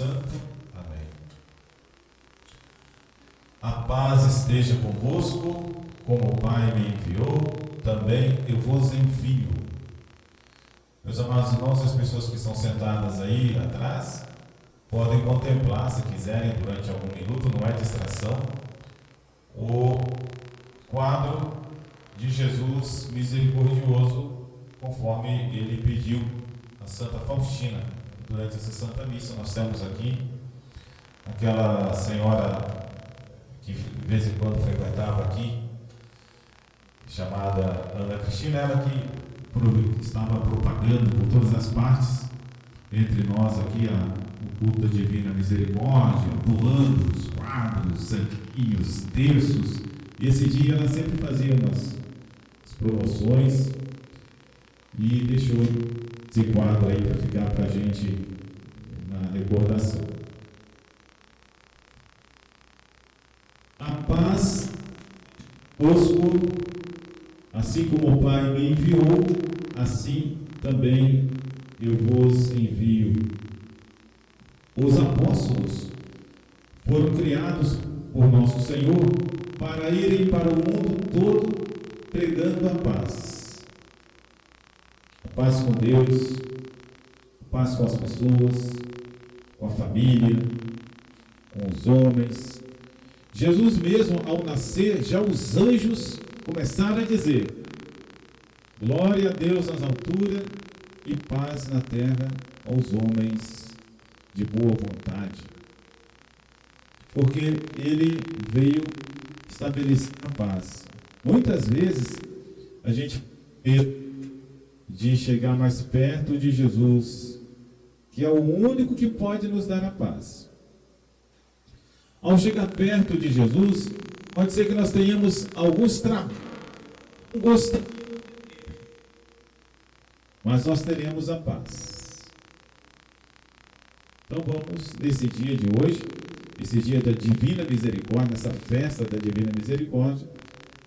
Santo. Amém. A paz esteja convosco, como o Pai me enviou, também eu vos envio. Meus amados irmãos, as pessoas que estão sentadas aí atrás podem contemplar, se quiserem, durante algum minuto, não é distração, o quadro de Jesus misericordioso, conforme ele pediu a Santa Faustina durante essa Santa Missa. Nós temos aqui aquela senhora que de vez em quando frequentava aqui, chamada Ana Cristina, ela que estava propagando por todas as partes entre nós aqui a, o culto da Divina Misericórdia, doando os quadros, santinhos, terços. Esse dia ela sempre fazia umas promoções e deixou esse quadro aí para ficar para a gente na recordação. A paz vosco, assim como o Pai me enviou, assim também eu vos envio. Os apóstolos foram criados por nosso Senhor para irem para o mundo todo pregando a paz paz com Deus, paz com as pessoas, com a família, com os homens. Jesus mesmo, ao nascer, já os anjos começaram a dizer: Glória a Deus nas alturas e paz na terra aos homens de boa vontade. Porque ele veio estabelecer a paz. Muitas vezes a gente de chegar mais perto de Jesus, que é o único que pode nos dar a paz. Ao chegar perto de Jesus, pode ser que nós tenhamos alguns trabalhos, mas nós teremos a paz. Então vamos, nesse dia de hoje, esse dia da Divina Misericórdia, nessa festa da Divina Misericórdia,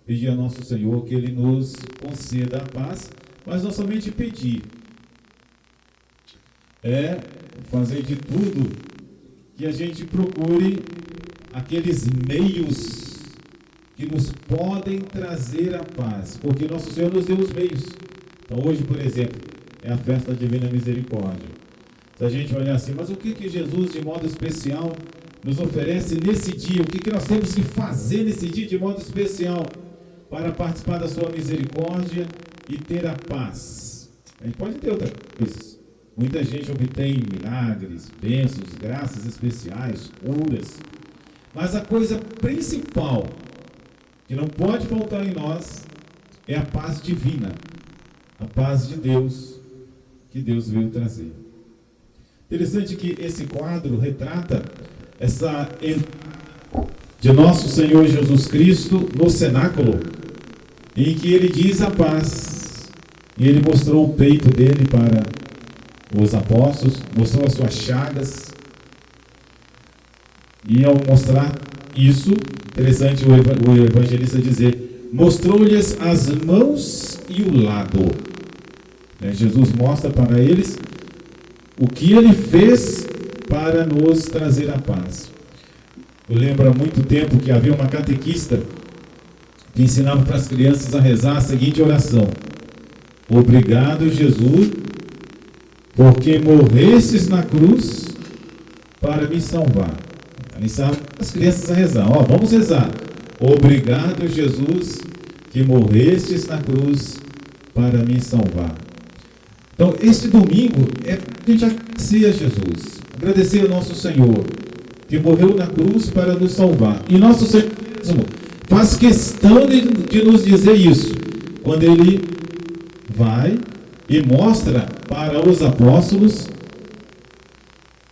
pedir ao nosso Senhor que Ele nos conceda a paz mas não somente pedir, é fazer de tudo que a gente procure aqueles meios que nos podem trazer a paz, porque nosso Senhor nos deu os meios. Então hoje, por exemplo, é a festa da Divina Misericórdia. Se a gente olhar assim, mas o que que Jesus de modo especial nos oferece nesse dia? O que que nós temos que fazer nesse dia de modo especial para participar da sua misericórdia e ter a paz. A gente pode ter outras coisas. Muita gente obtém milagres, bênçãos, graças especiais, curas. Mas a coisa principal que não pode faltar em nós é a paz divina, a paz de Deus que Deus veio trazer. Interessante que esse quadro retrata essa de nosso Senhor Jesus Cristo no cenáculo, em que ele diz a paz e ele mostrou o peito dele para os apóstolos, mostrou as suas chagas. E ao mostrar isso, interessante o evangelista dizer, mostrou-lhes as mãos e o lado. Né, Jesus mostra para eles o que ele fez para nos trazer a paz. Eu lembro há muito tempo que havia uma catequista que ensinava para as crianças a rezar a seguinte oração: Obrigado, Jesus, porque morrestes na cruz para me salvar. Ela as crianças a rezar. Ó, vamos rezar. Obrigado, Jesus, que morrestes na cruz para me salvar. Então, este domingo é a gente agradecer a Jesus, agradecer ao nosso Senhor, que morreu na cruz para nos salvar. E nosso Senhor mesmo faz questão de, de nos dizer isso, quando ele vai e mostra para os apóstolos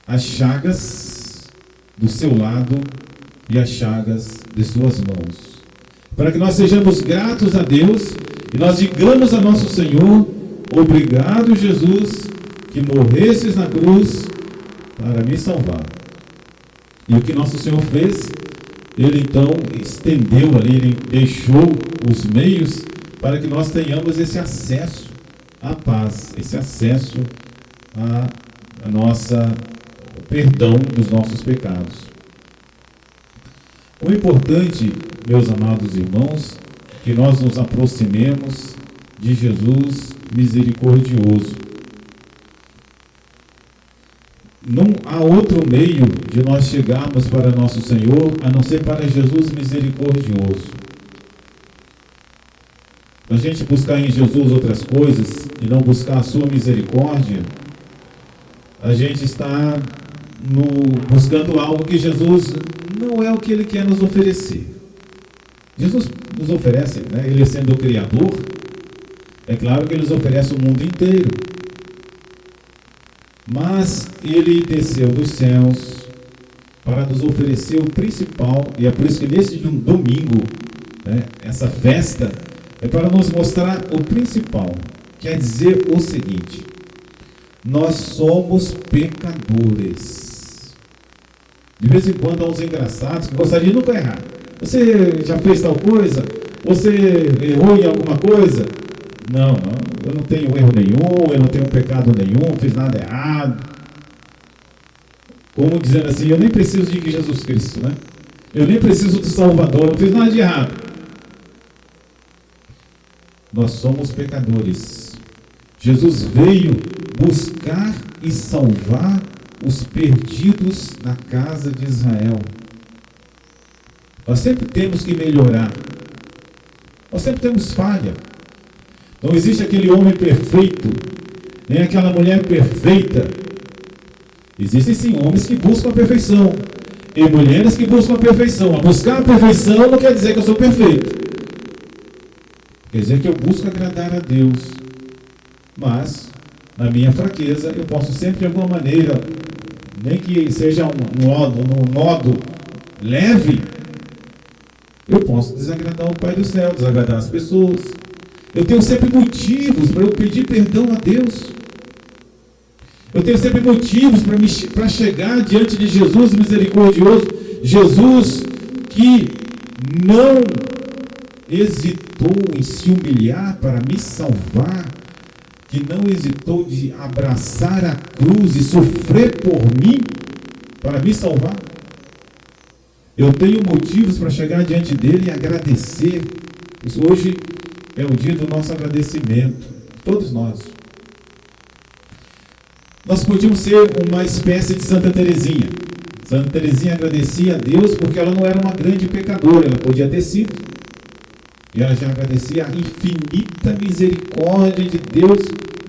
as chagas do seu lado e as chagas de suas mãos. Para que nós sejamos gratos a Deus e nós digamos a nosso Senhor: Obrigado, Jesus, que morresses na cruz para me salvar. E o que nosso Senhor fez? Ele então estendeu ali, ele deixou os meios para que nós tenhamos esse acesso à paz, esse acesso à, nossa perdão dos nossos pecados. O importante, meus amados irmãos, que nós nos aproximemos de Jesus misericordioso. Não há outro meio de nós chegarmos para nosso Senhor a não ser para Jesus misericordioso. A gente buscar em Jesus outras coisas e não buscar a sua misericórdia, a gente está no, buscando algo que Jesus não é o que ele quer nos oferecer. Jesus nos oferece, né, ele sendo o Criador, é claro que ele nos oferece o mundo inteiro. Mas ele desceu dos céus para nos oferecer o principal, e é por isso que nesse domingo, né, essa festa, é para nos mostrar o principal. Quer dizer o seguinte: nós somos pecadores. De vez em quando há uns engraçados que gostariam de nunca errar. Você já fez tal coisa? Você errou em alguma coisa? Não, eu não tenho erro nenhum, eu não tenho pecado nenhum, fiz nada errado. Como dizendo assim, eu nem preciso de Jesus Cristo, né? Eu nem preciso do Salvador, não fiz nada de errado. Nós somos pecadores. Jesus veio buscar e salvar os perdidos na casa de Israel. Nós sempre temos que melhorar. Nós sempre temos falha. Não existe aquele homem perfeito, nem aquela mulher perfeita. Existem sim homens que buscam a perfeição e mulheres que buscam a perfeição. A buscar a perfeição não quer dizer que eu sou perfeito. Quer dizer que eu busco agradar a Deus. Mas, na minha fraqueza, eu posso sempre de alguma maneira, nem que seja um modo, um modo leve, eu posso desagradar o Pai do céu, desagradar as pessoas. Eu tenho sempre motivos para eu pedir perdão a Deus. Eu tenho sempre motivos para chegar diante de Jesus misericordioso. Jesus que não hesitou em se humilhar para me salvar, que não hesitou de abraçar a cruz e sofrer por mim para me salvar. Eu tenho motivos para chegar diante dele e agradecer. Hoje é o dia do nosso agradecimento, todos nós. Nós podíamos ser uma espécie de Santa Teresinha. Santa Teresinha agradecia a Deus porque ela não era uma grande pecadora, ela podia ter sido. E ela já agradecia a infinita misericórdia de Deus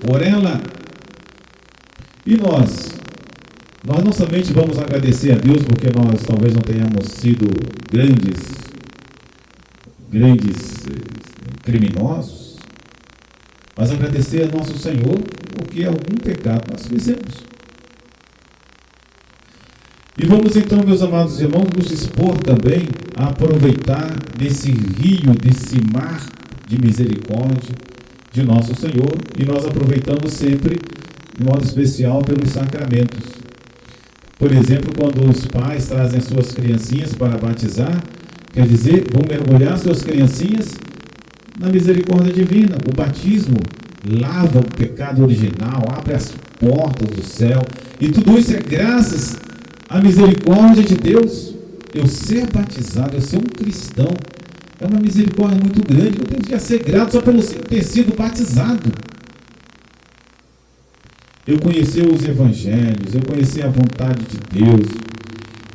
por ela. E nós? Nós não somente vamos agradecer a Deus porque nós talvez não tenhamos sido grandes, grandes criminosos, mas agradecer a nosso Senhor porque algum pecado nós fizemos. E vamos então, meus amados irmãos, nos expor também a aproveitar desse rio, desse mar de misericórdia de nosso Senhor, e nós aproveitamos sempre, de modo especial, pelos sacramentos. Por exemplo, quando os pais trazem suas criancinhas para batizar, quer dizer, vão mergulhar suas criancinhas na misericórdia divina. O batismo lava o pecado original, abre as portas do céu. E tudo isso é graças à misericórdia de Deus. Eu ser batizado, eu ser um cristão, é uma misericórdia muito grande. Eu tenho que ser grato só pelo ter sido batizado. Eu conhecer os evangelhos, eu conhecer a vontade de Deus,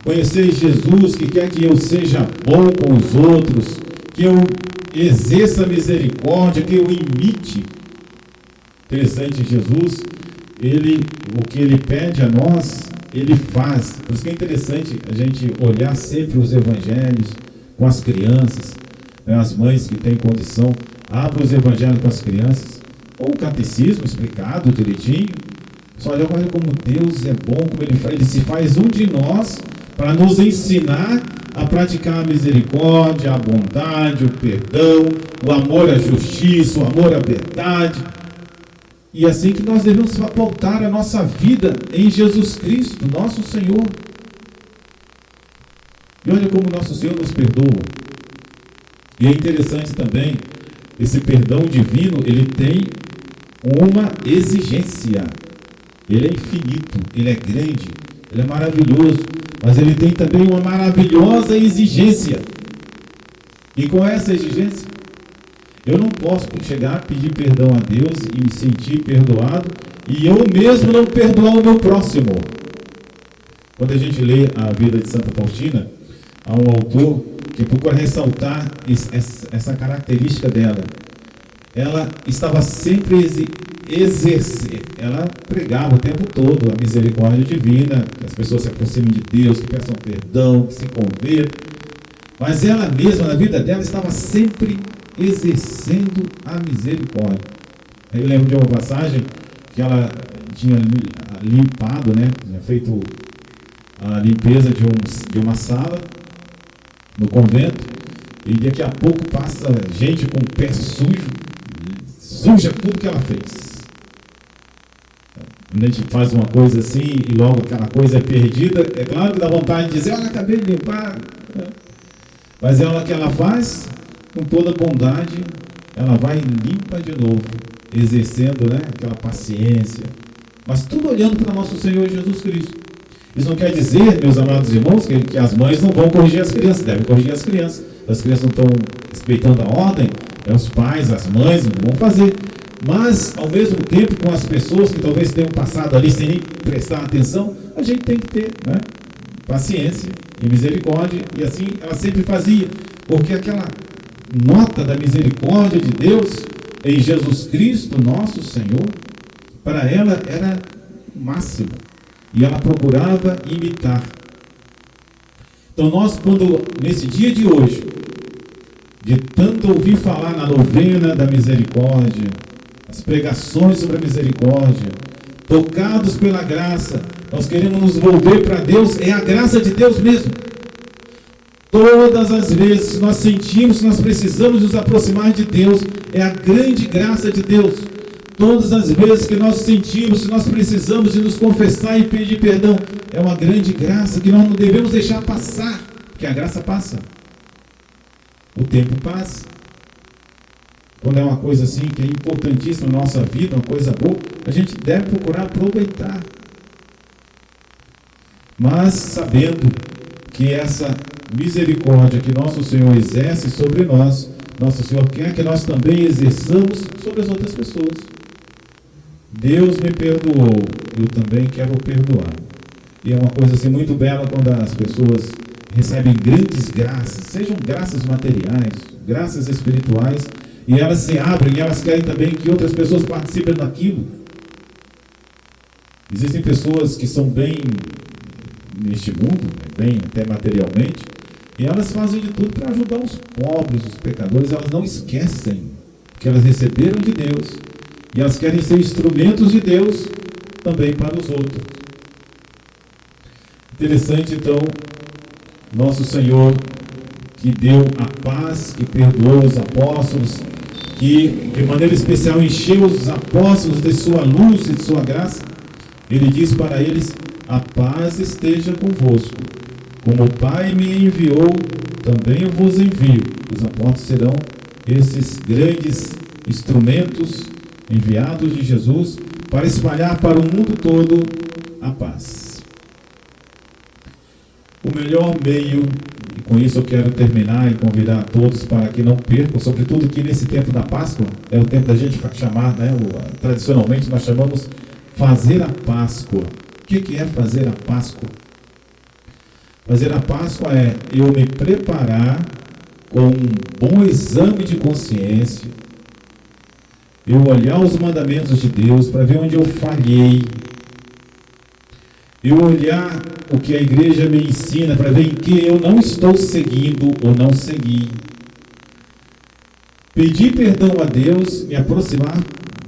conhecer Jesus que quer que eu seja bom com os outros, que eu exerça misericórdia, que eu imite. Interessante, Jesus, ele, o que ele pede a nós, ele faz. Por isso que é interessante a gente olhar sempre os evangelhos com as crianças, né, as mães que têm condição, abre os evangelhos com as crianças, ou o catecismo explicado direitinho. Só olha, olha como Deus é bom, como ele, ele se faz um de nós para nos ensinar a praticar a misericórdia, a bondade, o perdão, o amor à justiça, o amor à verdade. E é assim que nós devemos pautar a nossa vida em Jesus Cristo, nosso Senhor. E olha como nosso Senhor nos perdoa. E é interessante também, esse perdão divino, ele tem uma exigência. Ele é infinito, ele é grande. Ele é maravilhoso, mas ele tem também uma maravilhosa exigência. E qual é essa exigência? Eu não posso chegar, pedir perdão a Deus e me sentir perdoado e eu mesmo não perdoar o meu próximo. Quando a gente lê a vida de Santa Faustina, há um autor que procura ressaltar essa característica dela. Ela estava sempre exercer, ela pregava o tempo todo a misericórdia divina, que as pessoas se aproximem de Deus, que peçam perdão, que se convertam. Mas ela mesma, na vida dela, estava sempre exercendo a misericórdia. Eu lembro de uma passagem que ela tinha limpado, né, tinha feito a limpeza de, um, de uma sala no convento, e daqui a pouco passa gente com o pé sujo, suja tudo que ela fez. Quando a gente faz uma coisa assim e logo aquela coisa é perdida, é claro que dá vontade de dizer, olha, acabei de limpar. Mas ela que ela faz, com toda bondade, ela vai e limpa de novo, exercendo né, aquela paciência. Mas tudo olhando para nosso Senhor Jesus Cristo. Isso não quer dizer, meus amados irmãos, que, que as mães não vão corrigir as crianças, devem corrigir as crianças. As crianças não estão respeitando a ordem, é os pais, as mães não vão fazer. Mas, ao mesmo tempo, com as pessoas que talvez tenham passado ali sem nem prestar atenção, a gente tem que ter né, paciência e misericórdia. E assim ela sempre fazia, porque aquela nota da misericórdia de Deus em Jesus Cristo, nosso Senhor, para ela era o máximo. E ela procurava imitar. Então, nós, quando, nesse dia de hoje, de tanto ouvir falar na novena da misericórdia, as pregações sobre a misericórdia, tocados pela graça, nós queremos nos volver para Deus, é a graça de Deus mesmo. Todas as vezes que nós sentimos que nós precisamos nos aproximar de Deus, é a grande graça de Deus. Todas as vezes que nós sentimos que nós precisamos de nos confessar e pedir perdão, é uma grande graça que nós não devemos deixar passar, porque a graça passa. O tempo passa. Quando é uma coisa assim que é importantíssima na nossa vida, uma coisa boa, a gente deve procurar aproveitar. Mas sabendo que essa misericórdia que nosso Senhor exerce sobre nós, nosso Senhor quer que nós também exerçamos sobre as outras pessoas. Deus me perdoou, eu também quero perdoar. E é uma coisa assim muito bela quando as pessoas recebem grandes graças, sejam graças materiais, graças espirituais, e elas se abrem e elas querem também que outras pessoas participem daquilo. Existem pessoas que são bem neste mundo, bem até materialmente, e elas fazem de tudo para ajudar os pobres, os pecadores. Elas não esquecem que elas receberam de Deus e elas querem ser instrumentos de Deus também para os outros. Interessante, então, nosso Senhor que deu a paz, que perdoou os apóstolos, que de maneira especial encheu os apóstolos de sua luz e de sua graça. Ele diz para eles: A paz esteja convosco. Como o Pai me enviou, também eu vos envio. Os apóstolos serão esses grandes instrumentos enviados de Jesus para espalhar para o mundo todo a paz. O melhor meio, com isso eu quero terminar e convidar a todos para que não percam, sobretudo que nesse tempo da Páscoa, é o tempo da gente chamar, né, o, tradicionalmente nós chamamos fazer a Páscoa. O que, que é fazer a Páscoa? Fazer a Páscoa é eu me preparar com um bom exame de consciência, eu olhar os mandamentos de Deus para ver onde eu falhei, eu olhar o que a igreja me ensina para ver em que eu não estou seguindo ou não segui, pedir perdão a Deus, me aproximar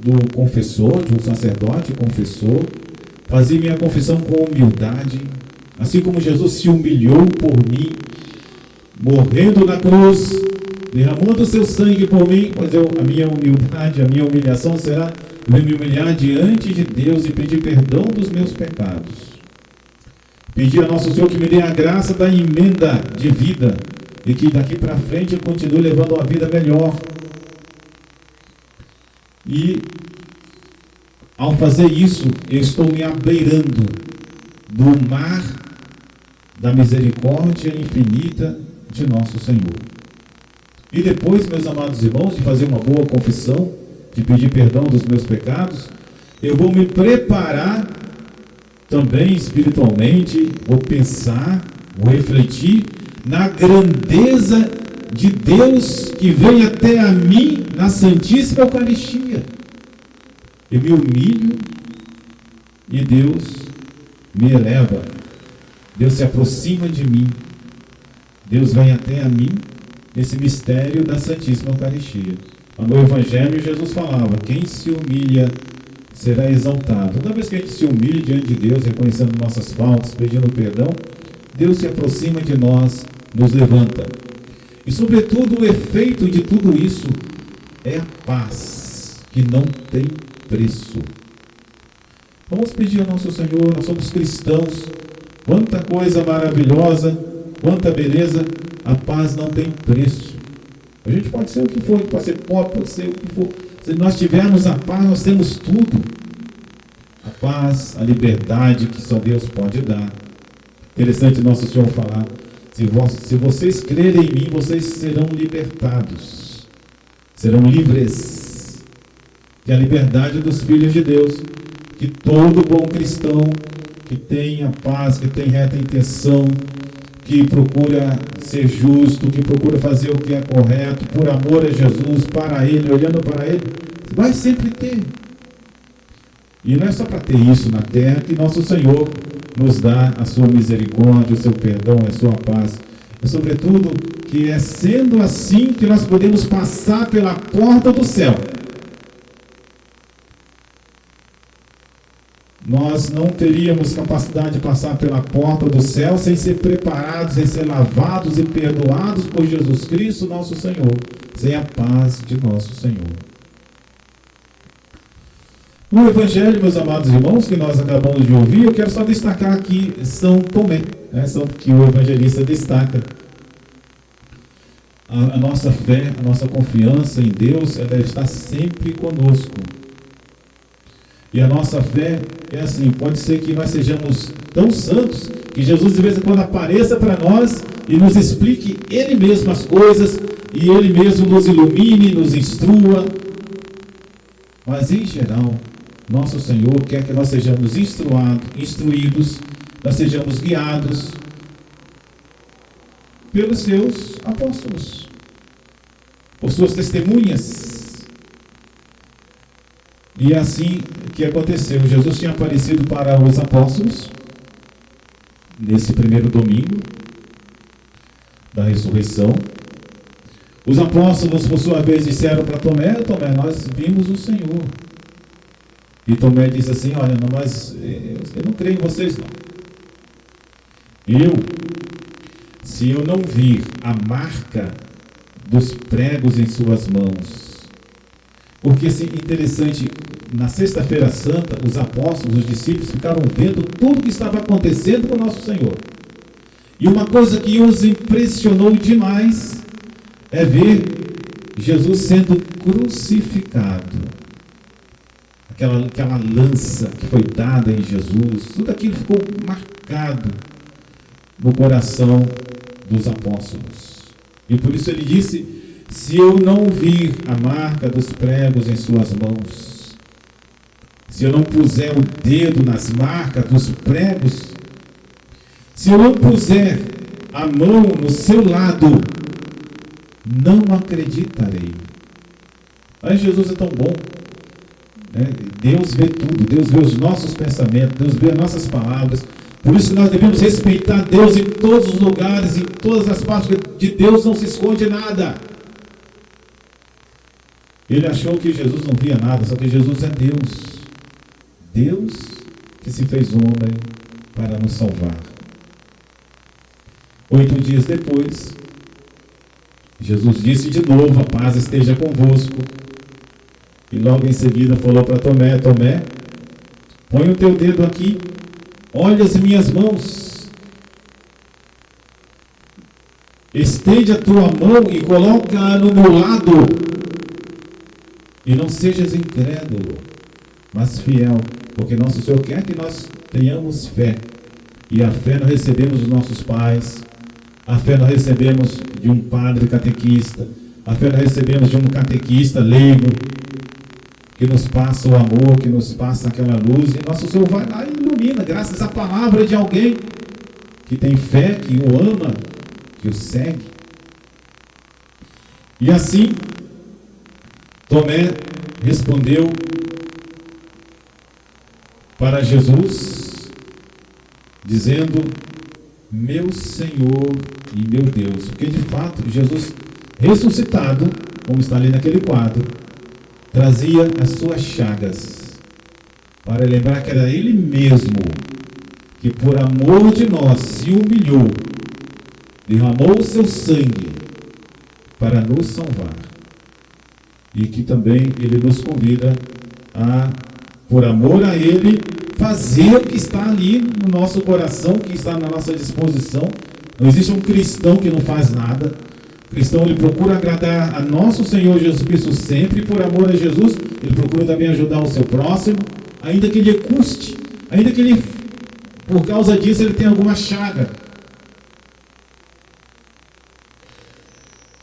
do confessor, de um sacerdote confessor, fazer minha confissão com humildade, Assim como Jesus se humilhou por mim, morrendo na cruz, derramando seu sangue por mim, pois eu, a minha humildade, a minha humilhação será me humilhar diante de Deus e pedir perdão dos meus pecados. Pedir a nosso Senhor que me dê a graça da emenda de vida e que daqui para frente eu continue levando uma vida melhor. E ao fazer isso, eu estou me abeirando do mar da misericórdia infinita de nosso Senhor. E depois, meus amados irmãos, de fazer uma boa confissão, de pedir perdão dos meus pecados, eu vou me preparar também espiritualmente, vou pensar, vou refletir na grandeza de Deus que vem até a mim na Santíssima Eucaristia. Eu me humilho e Deus me eleva. Deus se aproxima de mim. Deus vem até a mim nesse mistério da Santíssima Eucaristia. No Evangelho, Jesus falava: quem se humilha será exaltado. Toda vez que a gente se humilha diante de Deus, reconhecendo nossas faltas, pedindo perdão, Deus se aproxima de nós, nos levanta. E, sobretudo, o efeito de tudo isso é a paz, que não tem preço. Vamos pedir ao nosso Senhor, nós somos cristãos, quanta coisa maravilhosa, quanta beleza, a paz não tem preço. A gente pode ser o que for, pode ser pobre, pode ser o que for. Se nós tivermos a paz, nós temos tudo. A paz, a liberdade que só Deus pode dar. Interessante nosso Senhor falar: se, se vocês crerem em mim, vocês serão libertados, serão livres. Que é a liberdade dos filhos de Deus, que todo bom cristão que tem a paz, que tem reta intenção, que procura ser justo, que procura fazer o que é correto, por amor a Jesus, para Ele, olhando para Ele, vai sempre ter. E não é só para ter isso na terra que nosso Senhor nos dá a sua misericórdia, o seu perdão, a sua paz. É sobretudo que é sendo assim que nós podemos passar pela porta do céu. Nós não teríamos capacidade de passar pela porta do céu sem ser preparados, sem ser lavados e perdoados por Jesus Cristo, nosso Senhor, sem a paz de nosso Senhor. No Evangelho, meus amados irmãos, que nós acabamos de ouvir, eu quero só destacar aqui São Tomé, né, que o evangelista destaca. A, a nossa fé, a nossa confiança em Deus, ela deve estar sempre conosco. E a nossa fé é assim, pode ser que nós sejamos tão santos que Jesus de vez em quando apareça para nós e nos explique Ele mesmo as coisas e Ele mesmo nos ilumine, nos instrua. Mas em geral, nosso Senhor quer que nós sejamos instruídos, nós sejamos guiados pelos seus apóstolos, por suas testemunhas. E é assim que aconteceu. Jesus tinha aparecido para os apóstolos nesse primeiro domingo da ressurreição. Os apóstolos, por sua vez, disseram para Tomé: Tomé, nós vimos o Senhor. E Tomé disse assim: Olha, não, mas eh, eu não creio em vocês, não. Eu, se eu não vir a marca dos pregos em suas mãos, porque assim, interessante, na Sexta-feira Santa, os apóstolos, os discípulos ficaram vendo tudo o que estava acontecendo com o nosso Senhor. E uma coisa que os impressionou demais é ver Jesus sendo crucificado. Aquela, aquela lança que foi dada em Jesus, tudo aquilo ficou marcado no coração dos apóstolos. E por isso ele disse: Se eu não vir a marca dos pregos em suas mãos, se eu não puser o dedo nas marcas dos pregos, se eu não puser a mão no seu lado, não acreditarei. Mas Jesus é tão bom. Né? Deus vê tudo, Deus vê os nossos pensamentos, Deus vê as nossas palavras. Por isso nós devemos respeitar Deus em todos os lugares, em todas as partes. De Deus não se esconde nada. Ele achou que Jesus não via nada, só que Jesus é Deus. Deus que se fez homem para nos salvar. Oito dias depois, Jesus disse de novo: A paz esteja convosco. E logo em seguida falou para Tomé: Tomé, põe o teu dedo aqui, olha as minhas mãos, estende a tua mão e coloca no meu lado, e não sejas incrédulo, mas fiel porque nosso Senhor quer que nós tenhamos fé. E a fé nós recebemos dos nossos pais, a fé nós recebemos de um padre catequista, a fé nós recebemos de um catequista leigo, que nos passa o amor, que nos passa aquela luz, e nosso Senhor vai lá e ilumina, graças à palavra de alguém que tem fé, que o ama, que o segue. E assim, Tomé respondeu para Jesus, dizendo: Meu Senhor e meu Deus. Porque de fato, Jesus ressuscitado, como está ali naquele quadro, trazia as suas chagas para lembrar que era Ele mesmo que, por amor de nós, se humilhou, derramou o seu sangue para nos salvar. E que também Ele nos convida a, por amor a Ele, fazer o que está ali no nosso coração, que está na nossa disposição. Não existe um cristão que não faz nada. O cristão ele procura agradar a nosso Senhor Jesus Cristo sempre, por amor a Jesus, ele procura também ajudar o seu próximo, ainda que lhe custe, ainda que ele, por causa disso, ele tenha alguma chaga.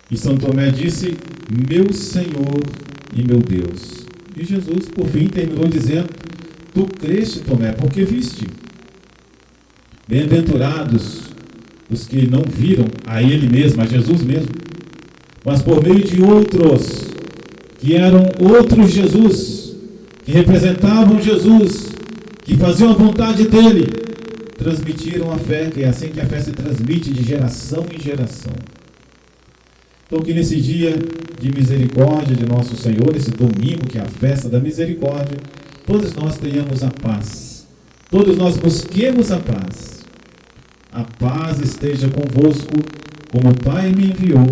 E São Tomé disse: Meu Senhor e meu Deus. E Jesus, por fim, terminou dizendo: Tu creste, Tomé, porque viste. Bem-aventurados os que não viram a Ele mesmo, a Jesus mesmo, mas por meio de outros, que eram outros Jesus, que representavam Jesus, que faziam a vontade dele, transmitiram a fé, que é assim que a fé se transmite de geração em geração. Então, que nesse dia de misericórdia de nosso Senhor, esse domingo, que é a festa da misericórdia, todos nós tenhamos a paz. Todos nós busquemos a paz. A paz esteja convosco, como o Pai me enviou,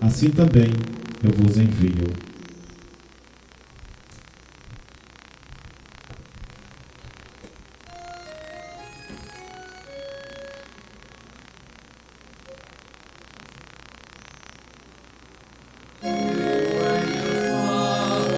assim também eu vos envio.